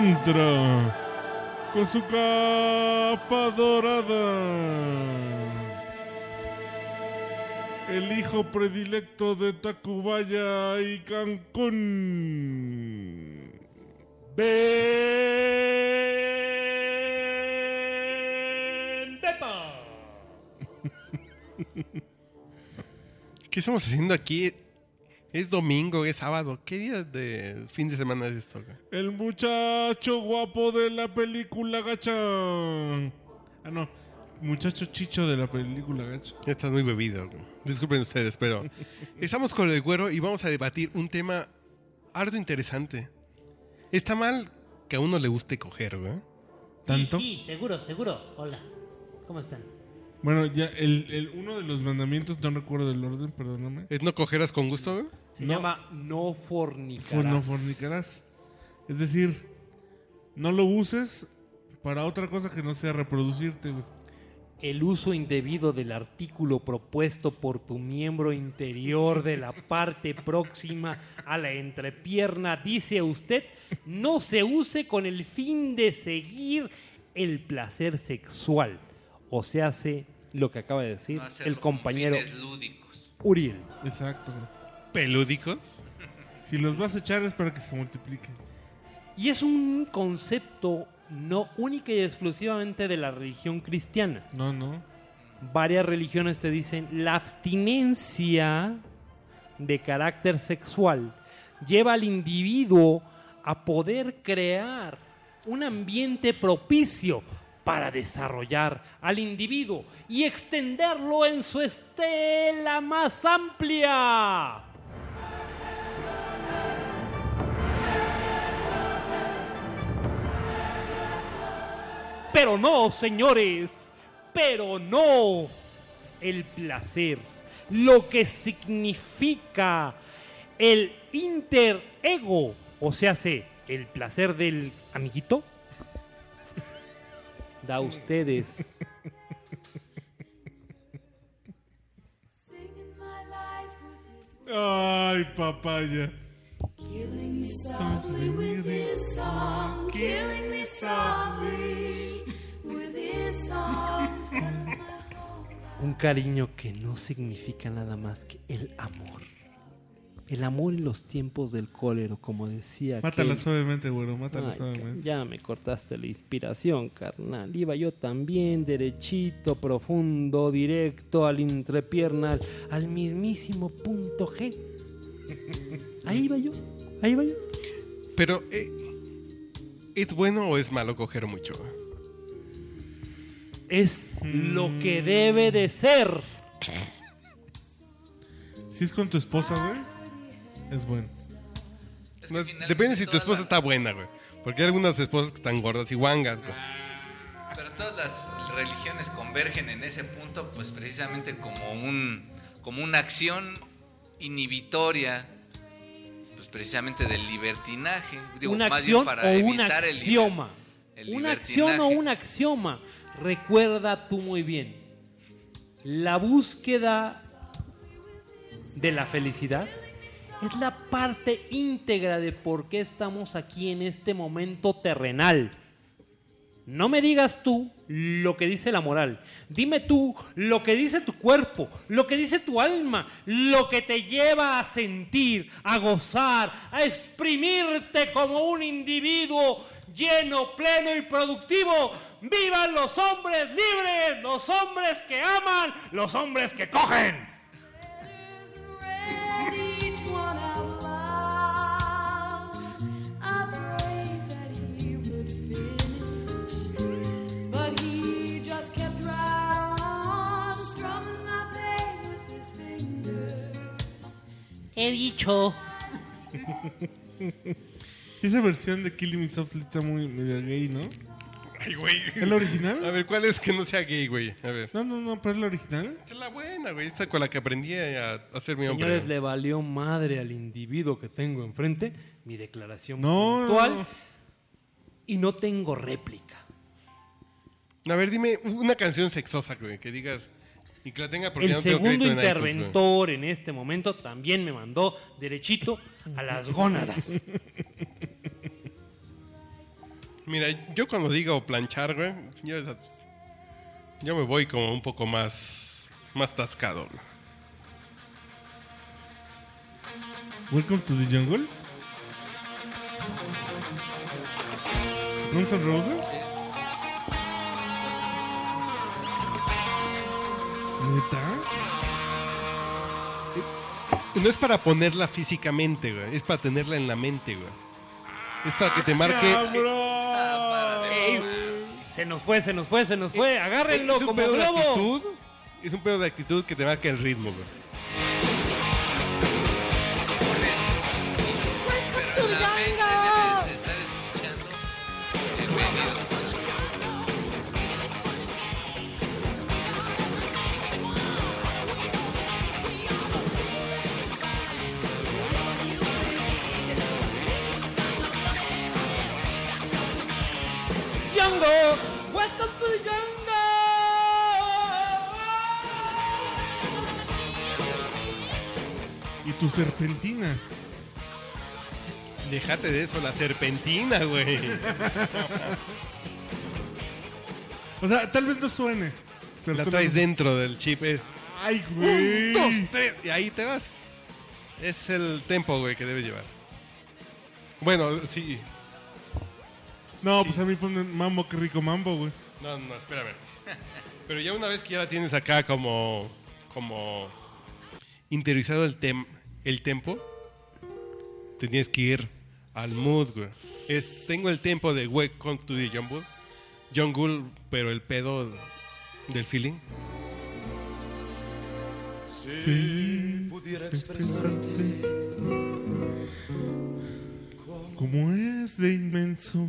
y entra con su capa dorada. El hijo predilecto de Tacubaya y Cancún. ¡Vendetta! ¿Qué estamos haciendo aquí? Es domingo, es sábado. ¿Qué día de fin de semana es esto? güey? El muchacho guapo de la película Gacha. Ah, no. Muchacho chicho de la película Gacha. Ya estás muy bebido. güey. Disculpen ustedes, pero estamos con el güero y vamos a debatir un tema harto interesante. Está mal que a uno le guste coger, güey. ¿Tanto? Sí, sí, seguro, seguro. Hola. ¿Cómo están? Bueno, ya el, el- uno de los mandamientos, no recuerdo el orden, perdóname. ¿Es no cogerás con gusto, güey? Se No. llama no fornicarás. For- no fornicarás. Es decir, no lo uses para otra cosa que no sea reproducirte, güey. El uso indebido del artículo propuesto por tu miembro interior de la parte próxima a la entrepierna, dice usted, no se use con el fin de seguir el placer sexual. O se hace lo que acaba de decir No el compañero lúdicos. Uriel. Exacto. ¿Pelúdicos? Si los vas a echar es para que se multipliquen. Y es un concepto no única y exclusivamente de la religión cristiana. No, no. varias religiones te dicen la abstinencia de carácter sexual lleva al individuo a poder crear un ambiente propicio para desarrollar al individuo y extenderlo en su estela más amplia. Pero no, señores, pero no. El placer, lo que significa el interego, o sea, se, el placer del amiguito, da a ustedes Ay, papaya. killing me softly with his song, killing me softly with his song. Telling my whole life. un cariño que no significa nada más que el amor. El amor en los tiempos del cólero, como decía. Mátala aquel- suavemente, güero, mátala Ay, suavemente. ya me cortaste la inspiración, carnal. Iba yo también derechito, profundo, directo al entrepierna, al, mismísimo punto G. Ahí iba yo, ahí iba yo. Pero, eh, ¿es bueno o es malo coger mucho? Es lo que debe de ser. Si es con tu esposa, güey, es bueno. Es que No, finalmente depende si tu esposa las- está buena, güey. Porque hay algunas esposas que están gordas y guangas, güey. Pero todas las religiones convergen en ese punto, pues precisamente como un como una acción inhibitoria, pues precisamente del libertinaje. Digo, una más bien acción para o un evitar el liber- axioma. el una acción o un axioma. Recuerda tú muy bien. La búsqueda de la felicidad es la parte íntegra de por qué estamos aquí en este momento terrenal. No me digas tú lo que dice la moral. Dime tú lo que dice tu cuerpo, lo que dice tu alma, lo que te lleva a sentir, a gozar, a exprimirte como un individuo lleno, pleno y productivo. ¡Vivan los hombres libres! Los hombres que aman, los hombres que cogen. He dicho. Esa versión de Killing Me Softly está muy medio gay, ¿no? Ay, güey. ¿Es la original? A ver, ¿cuál es que no sea gay, güey? A ver. No, no, no, pero es la original. Es la buena, güey. Esta con la que aprendí a hacer mi hombre. Señores, le valió madre al individuo que tengo enfrente mi declaración No, puntual no, no. y no tengo réplica. A ver, dime una canción sexosa, güey, que digas y que la tenga porque El tengo segundo crédito en iTunes, güey. interventor en este momento también me mandó derechito a las gónadas. Mira, yo cuando digo planchar, güey, yo, yo me voy como un poco más, más tascado. Welcome to the jungle. Guns N' Roses. ¿Neta? No es para ponerla físicamente, güey. Es para tenerla en la mente, güey. Es para que te marque. ¡Cabrón! Ey, se nos fue, se nos fue, se nos fue. Agárrenlo es un como pedo de globo. actitud. Es un pedo de actitud que te marca el ritmo, güey. Django, welcome to the jungle. Y tu serpentina. Déjate de eso, la serpentina, güey. O sea, tal vez no suene. Pero La traes dentro del chip. Es ¡Ay, un, güey! dos, tres. Y ahí te vas. Es el tempo, güey, que debes llevar. Bueno, sí. No, pues a mí ponen mambo, qué rico mambo, güey. No, no, espérame. Pero ya una vez que ya la tienes acá como. como. interiorizado el, tem, el tempo, te tienes que ir al mood, güey. Es, tengo el tempo de Welcome to the Jungle, Jungle, pero el pedo del feeling. Sí. pudiera expresarte Como es de inmenso.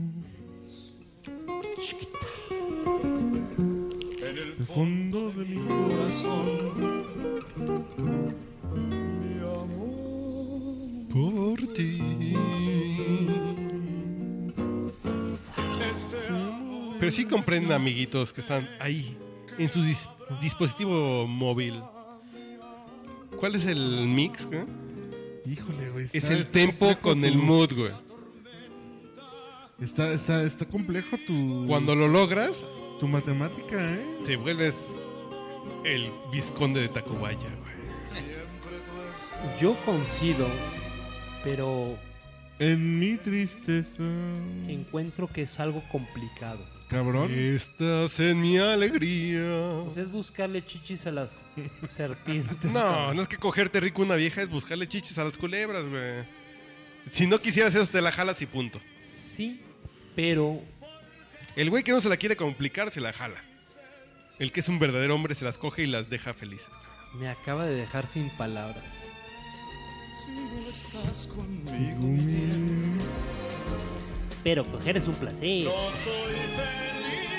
En el fondo de mi corazón. Mi amor, Por ti. este Pero sí comprenden, amiguitos, que están ahí, en su dis- dispositivo móvil. ¿Cuál es el mix, güey? Híjole, güey. Es el tempo con el mood, güey. Está, está, está complejo tu. Cuando lo logras, Tu matemática, ¿eh? te vuelves el visconde de Tacubaya, güey. Yo coincido, pero En mi tristeza. encuentro que es algo complicado. Cabrón. Estás en mi alegría. Pues es buscarle chichis a las serpientes. No, no es que cogerte rico una vieja, es buscarle chichis a las culebras, güey. Si no quisieras eso, te la jalas y punto. Sí, pero El güey que no se la quiere complicar, se la jala. El que es un verdadero hombre se las coge y las deja felices. me acaba de dejar sin palabras. si no estás conmigo. Pero coger es un placer. No soy feliz.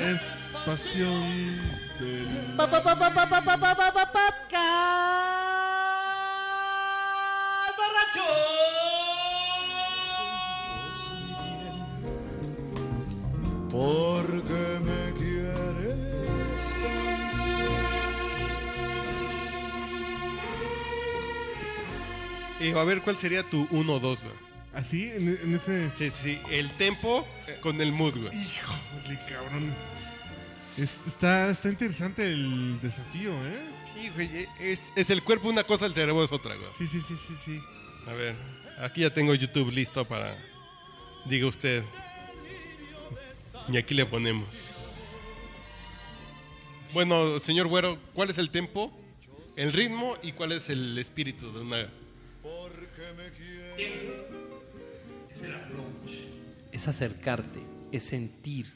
Es pasión del. Pa, pa, pa, Y a ver, ¿cuál sería tu 1-2, güey? Así, en, en ese. Sí, sí, sí. El tempo con el mood, güey. Híjole, cabrón. Es- está, está interesante el desafío, ¿eh? Sí, güey, es, es el cuerpo una cosa, el cerebro es otra, güey. Sí, sí, sí, sí, sí. A ver, aquí ya tengo YouTube listo para... Diga usted. Y aquí le ponemos. Bueno, señor Güero, ¿cuál es el tempo, el ritmo y cuál es el espíritu de una... Es acercarte, es sentir.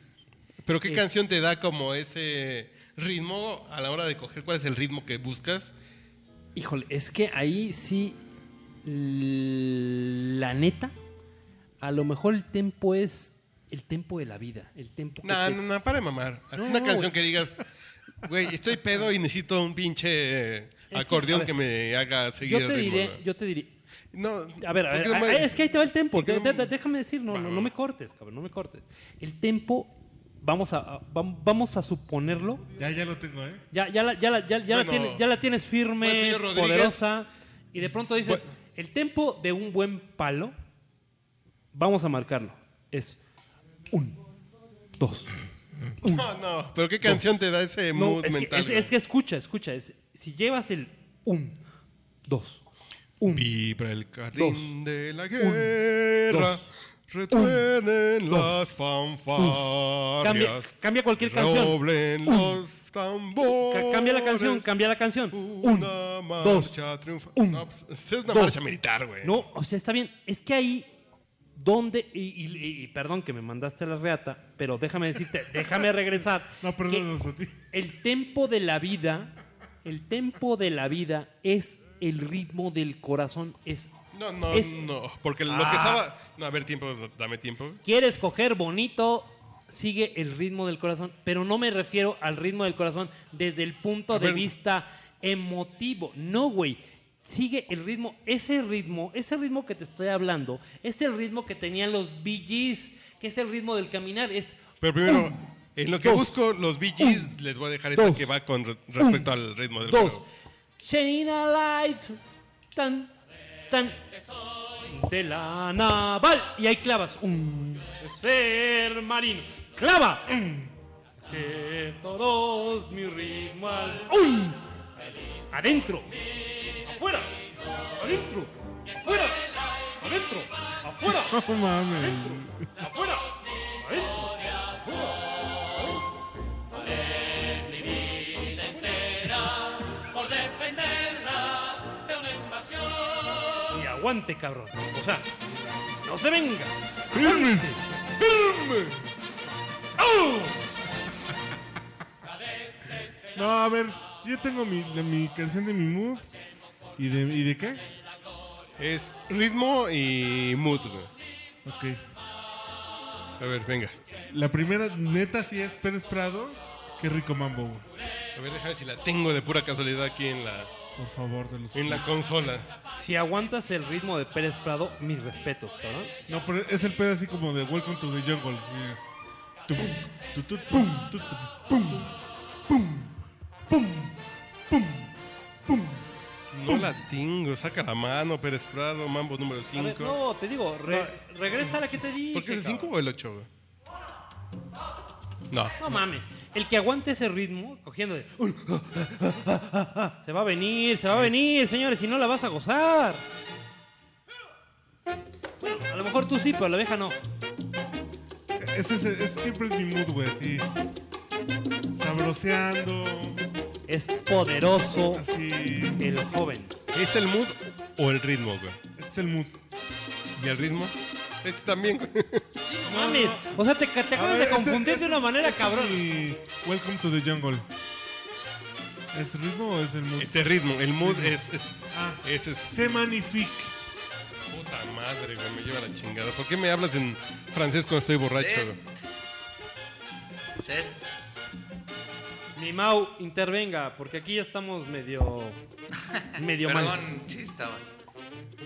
Pero qué Es- canción te da como ese ritmo a la hora de coger cuál es el ritmo que buscas? Híjole, es que ahí sí, la neta, a lo mejor el tempo es el tempo de la vida, el tempo que No, te- no, no, para de mamar. Haz No, una no, canción güey. que digas, güey, estoy pedo y necesito un pinche acordeón que, ver, me haga seguir Yo te el ritmo. diré, yo te diré. No, A ver, a ¿por ver, no me- es que ahí te va el tempo. ¿por qué de- no- de- déjame decir, no, no, me cortes, cabrón, no me cortes. El tempo, vamos a, a- vam- vamos a suponerlo. Ya, ya lo tengo, ¿eh? Ya, ya, la, ya, la, ya, ya la tienes, ya la tienes firme, Rodríguez. poderosa. Y de pronto dices, El tempo de un buen palo, vamos a marcarlo. Es un, dos. No, no, pero ¿qué canción te da ese No, mood es, que, mental? es- que escucha, escucha. es- si llevas el un, dos, un, Vibra el carrín Dos. de la guerra. dos. Retuenen dos. las fanfarrias. cambia, cambia cualquier canción. Roblen los tambores. Cambia la canción, cambia la canción. Un, Una dos, marcha triunfa. un, No, pues, es una dos. marcha militar, güey. No, o sea, está bien. Es que ahí, donde, y, y- y- y perdón que me mandaste la reata, pero déjame decirte, déjame regresar. No, perdónanos a ti. El tempo de la vida, el tempo de la vida es el ritmo del corazón. Es, No, no, Es- no. Porque lo Ah. que estaba. No, a ver, tiempo, dame tiempo. quieres coger bonito, sigue el ritmo del corazón, pero no me refiero al ritmo del corazón desde el punto A de vista emotivo. No, güey. Sigue el ritmo, ese ritmo, ese ritmo que te estoy hablando, es el ritmo que tenían los Gees, que es el ritmo del caminar, es Pero primero, en lo que dos, busco los Gees, les voy a dejar esta dos, que va con re- respecto al ritmo del dos. Chain Alive, tan, tan, de la naval. Y ahí clavas. Un ser marino. Clava. Un, todos mi ritmo. Un, adentro. Afuera. Adentro. Afuera. Adentro. Afuera. No mames. Adentro. Afuera. Adentro. Afuera. Aguante, cabrón. O sea, no se venga. ¡Firmes! ¡Firme! ¡Oh! No, a ver, yo tengo mi, la- mi canción de mi mood. ¿Y de, ¿Y de qué? Es ritmo y mood, güey. Ok. A ver, venga. La primera, neta, sí es Pérez Prado. Qué rico mambo, güey. A ver, déjame ver si la tengo de pura casualidad aquí en la, Por favor, de los. en la consola. Si aguantas el ritmo de Pérez Prado, mis respetos, cabrón. No, pero es el pedo así como de Welcome to the Jungle. sí. Tum, tu, tu, pum, tu, tu, pum, pum, pum, pum, pum. No la tengo. Saca la mano, Pérez Prado, Mambo número A ver, 5. no, te digo, re- regresa a la que te dije. ¿Por qué es el 5 cabrón. o el 8, güey? No. No mames. El que aguante ese ritmo, cogiendo de. Se va a venir, se va a venir, señores, si no la vas a gozar. Bueno, a lo mejor tú sí, pero la abeja no. Ese, es- ese siempre es mi mood, güey, así. Sabroseando, Es poderoso así. el joven. ¿Es el mood o el ritmo, güey? Es el mood. ¿Y el ritmo? Este también, güey. No mames. O sea, te, te acabas ver, de este- confundir este de una es- manera este es cabrón. Welcome to the Jungle. ¿Es ritmo o es el mood? Este ritmo, el mood es. es Ah, ese es. Se magnifique. Puta madre, güey, me lleva la chingada. ¿Por qué me hablas en francés cuando estoy borracho, Cest. güey? Cest. Mi Mau, intervenga, porque aquí ya estamos medio. medio mal. Perdón, sí, estaba.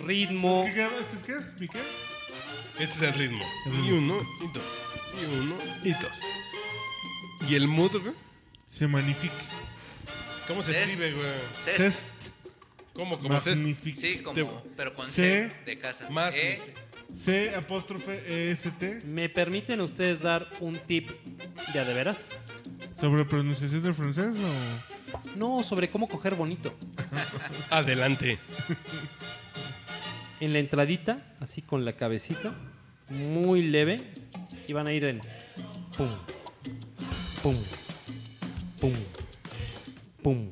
Ritmo. ¿Qué, qué, este es qué es? ¿Mi qué? Ese es el ritmo. El Y uno, y dos. Y uno, y dos. ¿Y el mood, güey? Se magnifique. ¿Cómo se Cest. escribe, güey? Cest. Cest ¿Cómo? ¿Cómo se magnifique. Sí, como, pero con C. C de casa. Más. E, C apóstrofe E S T ¿Me permiten ustedes dar un tip de a de veras? sobre pronunciación del francés o No, sobre cómo coger bonito. Adelante. En la entradita, así con la cabecita, muy leve, y van a ir en pum, pum, pum, pum,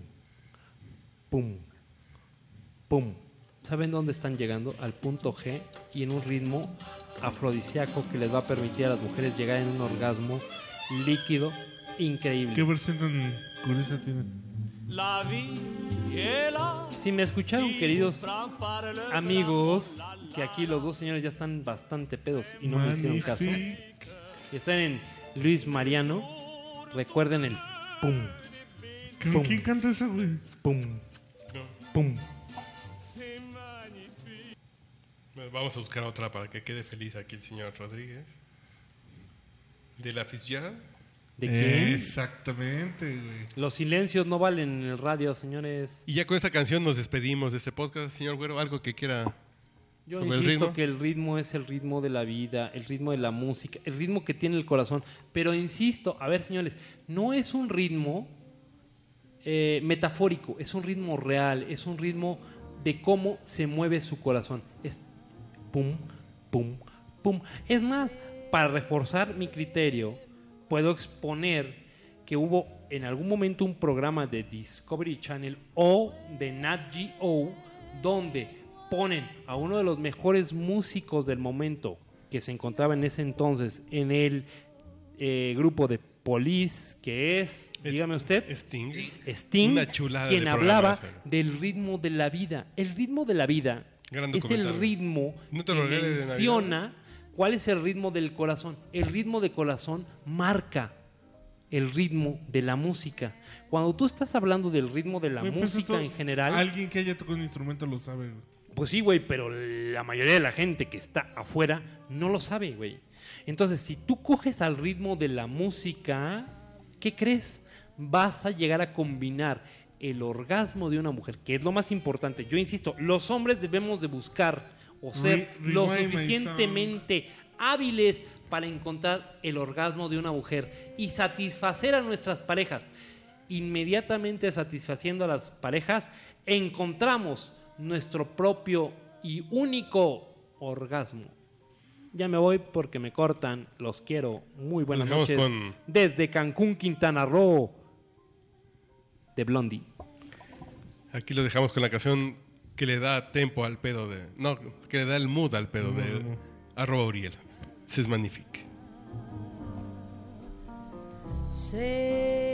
pum, pum. ¿Saben dónde están llegando? Al punto G y en un ritmo afrodisíaco que les va a permitir a las mujeres llegar en un orgasmo líquido increíble. qué versión tan curiosa tienes? La est là. Si me escucharon, queridos amigos, que aquí los dos señores ya están bastante pedos y no me hicieron caso. Y están en Luis Mariano. Recuerden el pum, ¿Con Pum. quién canta esa, güey? pum, pum. Vamos a buscar otra para que quede feliz aquí el señor Rodríguez. ¿De la Fitzgerald? ¿De quién? Exactamente, güey. Los silencios no valen en el radio, señores. Y ya con esta canción nos despedimos de este podcast. Señor Güero, algo que quiera Yo ¿Sobre el insisto ritmo? que el ritmo es el ritmo de la vida, el ritmo de la música, el ritmo que tiene el corazón. Pero insisto, a ver señores, no es un ritmo eh, metafórico, es un ritmo real, es un ritmo de cómo se mueve su corazón. Es pum, pum, pum. Es más, para reforzar mi criterio, puedo exponer que hubo en algún momento un programa de Discovery Channel o de Nat Geo donde ponen a uno de los mejores músicos del momento que se encontraba en ese entonces en el eh, grupo de Police, que es, Es- dígame usted, Sting. Sting, Una chulada quien de hablaba del ritmo de la vida. El ritmo de la vida Gran es el ritmo No te que menciona cuál es el ritmo del corazón. El ritmo de corazón marca el ritmo de la música. Cuando tú estás hablando del ritmo de la Güey, pues música esto- en general, Alguien que haya tocado un instrumento lo sabe, güey. pues sí, güey, pero la mayoría de la gente que está afuera no lo sabe, güey. Entonces, si tú coges al ritmo de la música, ¿qué crees? Vas a llegar a combinar el orgasmo de una mujer, que es lo más importante. Yo insisto, los hombres debemos de buscar o ser Re- lo suficientemente hábiles para encontrar el orgasmo de una mujer y satisfacer a nuestras parejas. Inmediatamente satisfaciendo a las parejas, encontramos nuestro propio y único orgasmo. Ya me voy porque me cortan. Los quiero. Muy buenas Nos noches. con- Desde Cancún, Quintana Roo. De Blondie. Aquí lo dejamos con la canción que le da tempo al pedo de. No, que le da el mood al pedo de. Arroba Uriel. Es magnifique. C'est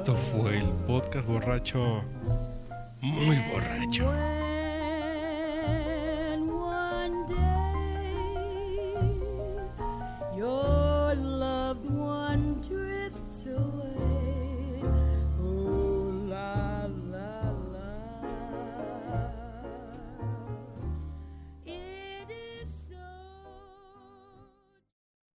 Esto fue el podcast borracho. Muy borracho.